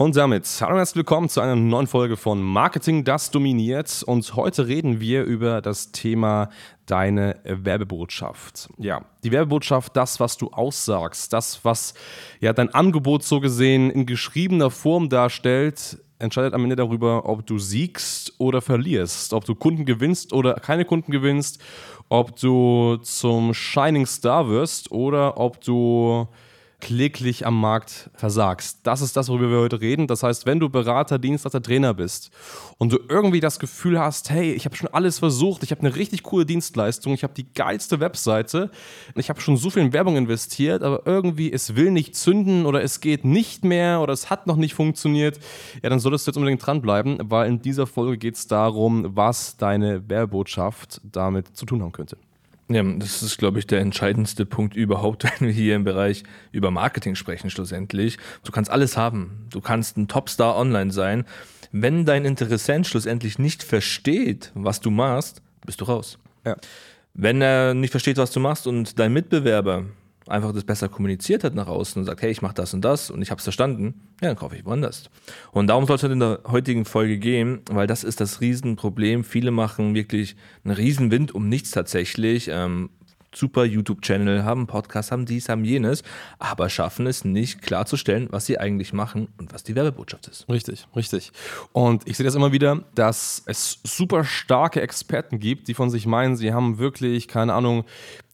Und damit hallo und herzlich willkommen zu einer neuen Folge von Marketing, das dominiert. Und heute reden wir über das Thema deine Werbebotschaft. Ja, die Werbebotschaft, das, was du aussagst, das, was ja dein Angebot so gesehen in geschriebener Form darstellt, entscheidet am Ende darüber, ob du siegst oder verlierst, ob du Kunden gewinnst oder keine Kunden gewinnst, ob du zum Shining Star wirst oder ob du kläglich am Markt versagst. Das ist das, worüber wir heute reden. Das heißt, wenn du Berater, Dienstleister, Trainer bist und du irgendwie das Gefühl hast, hey, ich habe schon alles versucht, ich habe eine richtig coole Dienstleistung, ich habe die geilste Webseite, ich habe schon so viel in Werbung investiert, aber irgendwie es will nicht zünden oder es geht nicht mehr oder es hat noch nicht funktioniert, ja, dann solltest du jetzt unbedingt dranbleiben, weil in dieser Folge geht es darum, was deine Werbebotschaft damit zu tun haben könnte. Ja, das ist, glaube ich, der entscheidendste Punkt überhaupt, wenn wir hier im Bereich über Marketing sprechen, schlussendlich. Du kannst alles haben. Du kannst ein Topstar online sein. Wenn dein Interessent schlussendlich nicht versteht, was du machst, bist du raus. Ja. Wenn er nicht versteht, was du machst und dein Mitbewerber einfach das besser kommuniziert hat nach außen und sagt, hey, ich mache das und das und ich habe es verstanden, ja, dann kaufe ich woanders. Und darum soll es halt in der heutigen Folge gehen, weil das ist das Riesenproblem. Viele machen wirklich einen Riesenwind um nichts tatsächlich. Ähm, super YouTube-Channel, haben Podcast, haben dies, haben jenes, aber schaffen es nicht klarzustellen, was sie eigentlich machen und was die Werbebotschaft ist. Richtig, richtig. Und ich sehe das immer wieder, dass es super starke Experten gibt, die von sich meinen, sie haben wirklich, keine Ahnung,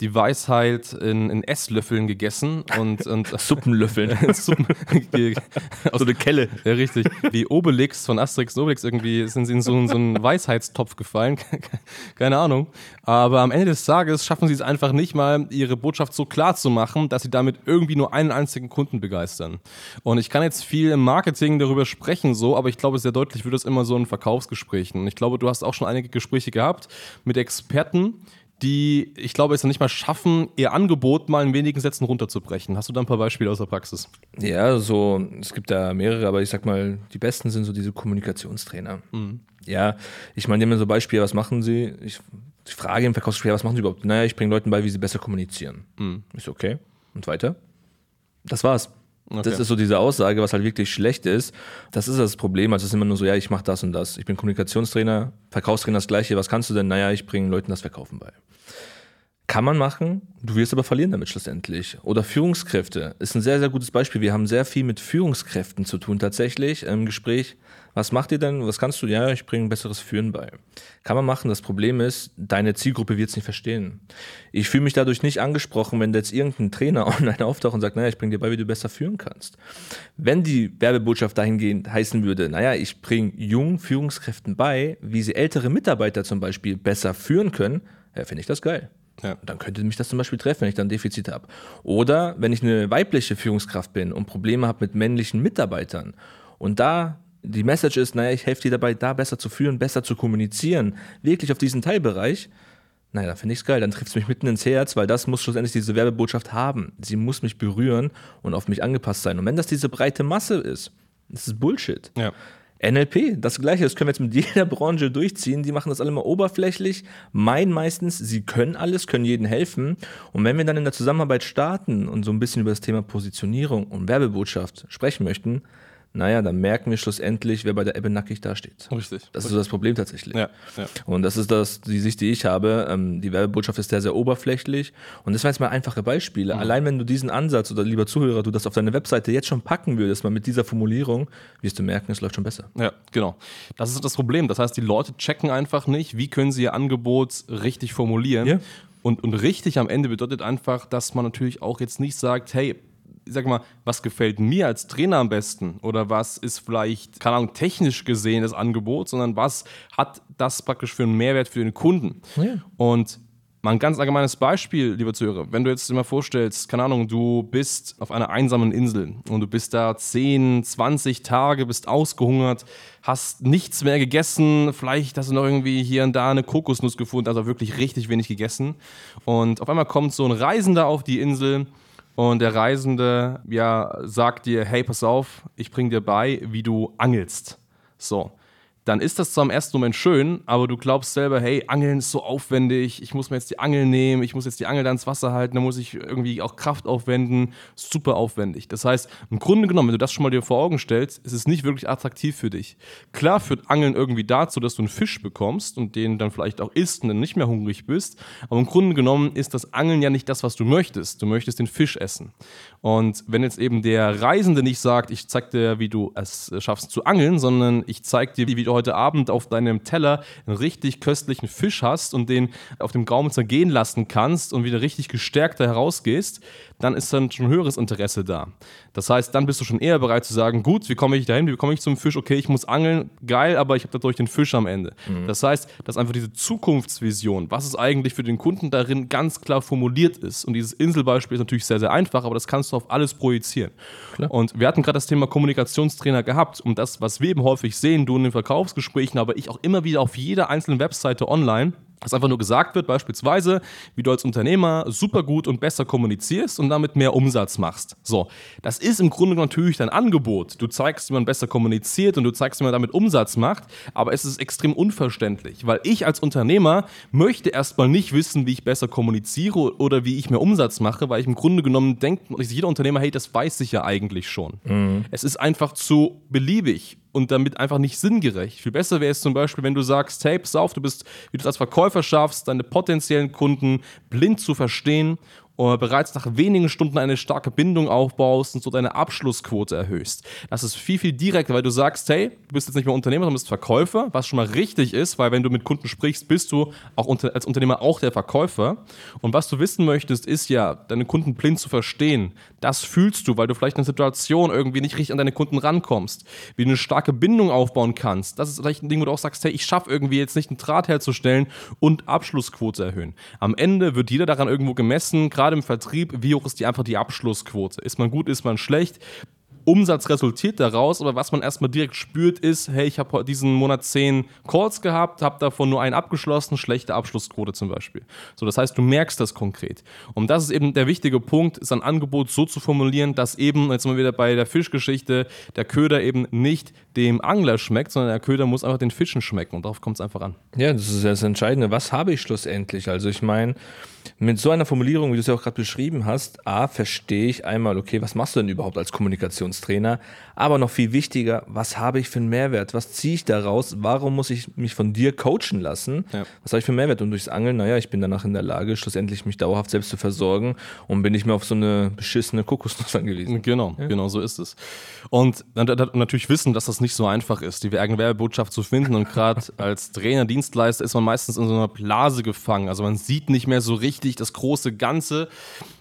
die Weisheit in, in Esslöffeln gegessen und, und Suppenlöffeln. Suppen, aus der Kelle. Ja, richtig. Wie Obelix von Asterix und Obelix irgendwie sind sie in so, so einen Weisheitstopf gefallen. keine Ahnung. Aber am Ende des Tages schaffen sie es einfach nicht mal, ihre Botschaft so klar zu machen, dass sie damit irgendwie nur einen einzigen Kunden begeistern. Und ich kann jetzt viel im Marketing darüber sprechen, so, aber ich glaube, sehr deutlich wird das immer so in Verkaufsgesprächen. Und ich glaube, du hast auch schon einige Gespräche gehabt mit Experten, die, ich glaube, es nicht mal schaffen, ihr Angebot mal in wenigen Sätzen runterzubrechen. Hast du da ein paar Beispiele aus der Praxis? Ja, so, es gibt da mehrere, aber ich sag mal, die besten sind so diese Kommunikationstrainer. Mhm. Ja, ich meine, die haben so Beispiele, was machen sie? Ich, ich frage im Verkaufsgespräch, was machen sie überhaupt? Naja, ich bringe Leuten bei, wie sie besser kommunizieren. Mhm. Ich so, okay. Und weiter? Das war's. Okay. Das ist so diese Aussage, was halt wirklich schlecht ist. Das ist das Problem. Also es ist immer nur so, ja, ich mache das und das. Ich bin Kommunikationstrainer, Verkaufstrainer das gleiche. Was kannst du denn? Naja, ich bringe Leuten das Verkaufen bei. Kann man machen, du wirst aber verlieren damit schlussendlich. Oder Führungskräfte ist ein sehr, sehr gutes Beispiel. Wir haben sehr viel mit Führungskräften zu tun tatsächlich im Gespräch. Was macht ihr denn? Was kannst du? Ja, ich bringe ein besseres Führen bei. Kann man machen. Das Problem ist, deine Zielgruppe wird es nicht verstehen. Ich fühle mich dadurch nicht angesprochen, wenn jetzt irgendein Trainer online auftaucht und sagt, naja, ich bringe dir bei, wie du besser führen kannst. Wenn die Werbebotschaft dahingehend heißen würde, naja, ich bringe jungen Führungskräften bei, wie sie ältere Mitarbeiter zum Beispiel besser führen können, ja, finde ich das geil. Ja. Dann könnte mich das zum Beispiel treffen, wenn ich dann Defizite habe. Oder wenn ich eine weibliche Führungskraft bin und Probleme habe mit männlichen Mitarbeitern und da die Message ist, naja, ich helfe dir dabei, da besser zu führen, besser zu kommunizieren, wirklich auf diesen Teilbereich, naja, dann finde ich es geil, dann trifft es mich mitten ins Herz, weil das muss schlussendlich diese Werbebotschaft haben. Sie muss mich berühren und auf mich angepasst sein. Und wenn das diese breite Masse ist, das ist Bullshit. Ja. NLP, das gleiche, das können wir jetzt mit jeder Branche durchziehen. Die machen das alle mal oberflächlich, meinen meistens, sie können alles, können jedem helfen. Und wenn wir dann in der Zusammenarbeit starten und so ein bisschen über das Thema Positionierung und Werbebotschaft sprechen möchten, naja, dann merken wir schlussendlich, wer bei der Ebbe nackig dasteht. Richtig. Das ist so das Problem tatsächlich. Ja, ja. Und das ist das, die Sicht, die ich habe. Ähm, die Werbebotschaft ist sehr, sehr oberflächlich. Und das waren jetzt mal einfache Beispiele. Mhm. Allein wenn du diesen Ansatz oder lieber Zuhörer, du das auf deine Webseite jetzt schon packen würdest, mal mit dieser Formulierung, wirst du merken, es läuft schon besser. Ja, genau. Das ist das Problem. Das heißt, die Leute checken einfach nicht, wie können sie ihr Angebot richtig formulieren. Ja. Und, und richtig am Ende bedeutet einfach, dass man natürlich auch jetzt nicht sagt, hey, sag mal, was gefällt mir als Trainer am besten oder was ist vielleicht, keine Ahnung, technisch gesehen das Angebot, sondern was hat das praktisch für einen Mehrwert für den Kunden. Ja. Und mal ein ganz allgemeines Beispiel, lieber Zuhörer, wenn du jetzt dir mal vorstellst, keine Ahnung, du bist auf einer einsamen Insel und du bist da 10, 20 Tage, bist ausgehungert, hast nichts mehr gegessen, vielleicht hast du noch irgendwie hier und da eine Kokosnuss gefunden, also wirklich richtig wenig gegessen und auf einmal kommt so ein Reisender auf die Insel und der Reisende ja, sagt dir, hey, pass auf, ich bring dir bei, wie du angelst. So. Dann ist das zwar im ersten Moment schön, aber du glaubst selber, hey, Angeln ist so aufwendig, ich muss mir jetzt die Angel nehmen, ich muss jetzt die Angel da ins Wasser halten, da muss ich irgendwie auch Kraft aufwenden, super aufwendig. Das heißt, im Grunde genommen, wenn du das schon mal dir vor Augen stellst, ist es nicht wirklich attraktiv für dich. Klar führt Angeln irgendwie dazu, dass du einen Fisch bekommst und den dann vielleicht auch isst und dann nicht mehr hungrig bist, aber im Grunde genommen ist das Angeln ja nicht das, was du möchtest. Du möchtest den Fisch essen. Und wenn jetzt eben der Reisende nicht sagt, ich zeig dir, wie du es schaffst zu angeln, sondern ich zeig dir, wie du heute Abend auf deinem Teller einen richtig köstlichen Fisch hast und den auf dem Gaumen zergehen lassen kannst und wieder richtig gestärkt da herausgehst, dann ist dann schon höheres Interesse da. Das heißt, dann bist du schon eher bereit zu sagen, gut, wie komme ich dahin, wie komme ich zum Fisch, okay, ich muss angeln, geil, aber ich habe dadurch den Fisch am Ende. Das heißt, dass einfach diese Zukunftsvision, was es eigentlich für den Kunden darin ganz klar formuliert ist. Und dieses Inselbeispiel ist natürlich sehr, sehr einfach, aber das kannst du auf alles projizieren. Und wir hatten gerade das Thema Kommunikationstrainer gehabt und das, was wir eben häufig sehen, du in den Verkaufsgesprächen, aber ich auch immer wieder auf jeder einzelnen Webseite online, dass einfach nur gesagt wird, beispielsweise, wie du als Unternehmer super gut und besser kommunizierst und damit mehr Umsatz machst. So, das ist im Grunde natürlich dein Angebot. Du zeigst, wie man besser kommuniziert und du zeigst, wie man damit Umsatz macht, aber es ist extrem unverständlich, weil ich als Unternehmer möchte erstmal nicht wissen, wie ich besser kommuniziere oder wie ich mehr Umsatz mache, weil ich im Grunde genommen denkt jeder Unternehmer, hey, das weiß ich ja eigentlich schon. Es ist einfach zu beliebig und damit einfach nicht sinngerecht. Viel besser wäre es zum Beispiel, wenn du sagst, hey, pass auf, du bist, wie du es als Verkäufer schaffst, deine potenziellen Kunden blind zu verstehen bereits nach wenigen Stunden eine starke Bindung aufbaust und so deine Abschlussquote erhöhst. Das ist viel, viel direkter, weil du sagst, hey, du bist jetzt nicht mehr Unternehmer, sondern bist Verkäufer, was schon mal richtig ist, weil wenn du mit Kunden sprichst, bist du auch unter, als Unternehmer auch der Verkäufer. Und was du wissen möchtest, ist ja, deine Kunden blind zu verstehen. Das fühlst du, weil du vielleicht in einer Situation irgendwie nicht richtig an deine Kunden rankommst. Wie du eine starke Bindung aufbauen kannst. Das ist vielleicht ein Ding, wo du auch sagst, hey, ich schaffe irgendwie jetzt nicht einen Draht herzustellen und Abschlussquote erhöhen. Am Ende wird jeder daran irgendwo gemessen, gerade im Vertrieb, wie hoch ist die einfach die Abschlussquote? Ist man gut, ist man schlecht? Umsatz resultiert daraus, aber was man erstmal direkt spürt, ist, hey, ich habe diesen Monat zehn Calls gehabt, habe davon nur einen abgeschlossen, schlechte Abschlussquote zum Beispiel. So, das heißt, du merkst das konkret. Und das ist eben der wichtige Punkt, sein Angebot so zu formulieren, dass eben, jetzt mal wieder bei der Fischgeschichte, der Köder eben nicht dem Angler schmeckt, sondern der Köder muss einfach den Fischen schmecken und darauf kommt es einfach an. Ja, das ist das Entscheidende. Was habe ich schlussendlich? Also ich meine, mit so einer Formulierung, wie du es ja auch gerade beschrieben hast, A, verstehe ich einmal, okay, was machst du denn überhaupt als Kommunikationstrainer? Aber noch viel wichtiger, was habe ich für einen Mehrwert? Was ziehe ich daraus? Warum muss ich mich von dir coachen lassen? Ja. Was habe ich für einen Mehrwert? Und durchs Angeln, naja, ich bin danach in der Lage, schlussendlich mich dauerhaft selbst zu versorgen und bin nicht mehr auf so eine beschissene Kokosnuss angewiesen. Genau, genau so ist es. Und natürlich wissen, dass das nicht so einfach ist, die eigene Werbebotschaft zu finden. Und gerade als Trainer, Dienstleister ist man meistens in so einer Blase gefangen. Also man sieht nicht mehr so richtig das große Ganze.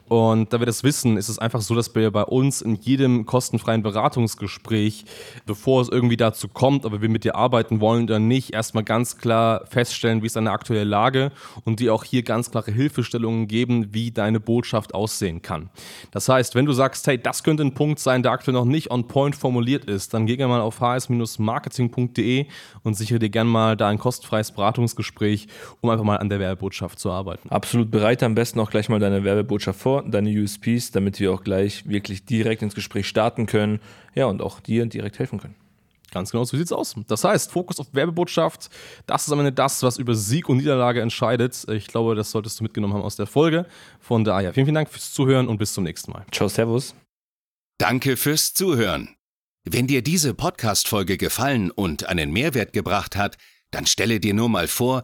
Und da wir das wissen, ist es einfach so, dass wir bei uns in jedem kostenfreien Beratungsgespräch, bevor es irgendwie dazu kommt, ob wir mit dir arbeiten wollen oder nicht, erstmal ganz klar feststellen, wie ist deine aktuelle Lage und dir auch hier ganz klare Hilfestellungen geben, wie deine Botschaft aussehen kann. Das heißt, wenn du sagst, hey, das könnte ein Punkt sein, der aktuell noch nicht on point formuliert ist, dann geh gerne mal auf hs-marketing.de und sichere dir gerne mal da ein kostenfreies Beratungsgespräch, um einfach mal an der Werbebotschaft zu arbeiten. Absolut bereite am besten auch gleich mal deine Werbebotschaft vor, deine USPs, damit wir auch gleich wirklich direkt ins Gespräch starten können, ja, und auch dir direkt helfen können. Ganz genau, so sieht's aus. Das heißt, Fokus auf Werbebotschaft, das ist am Ende das, was über Sieg und Niederlage entscheidet. Ich glaube, das solltest du mitgenommen haben aus der Folge. Von daher, vielen, vielen Dank fürs Zuhören und bis zum nächsten Mal. Ciao, Servus. Danke fürs Zuhören. Wenn dir diese Podcast-Folge gefallen und einen Mehrwert gebracht hat, dann stelle dir nur mal vor,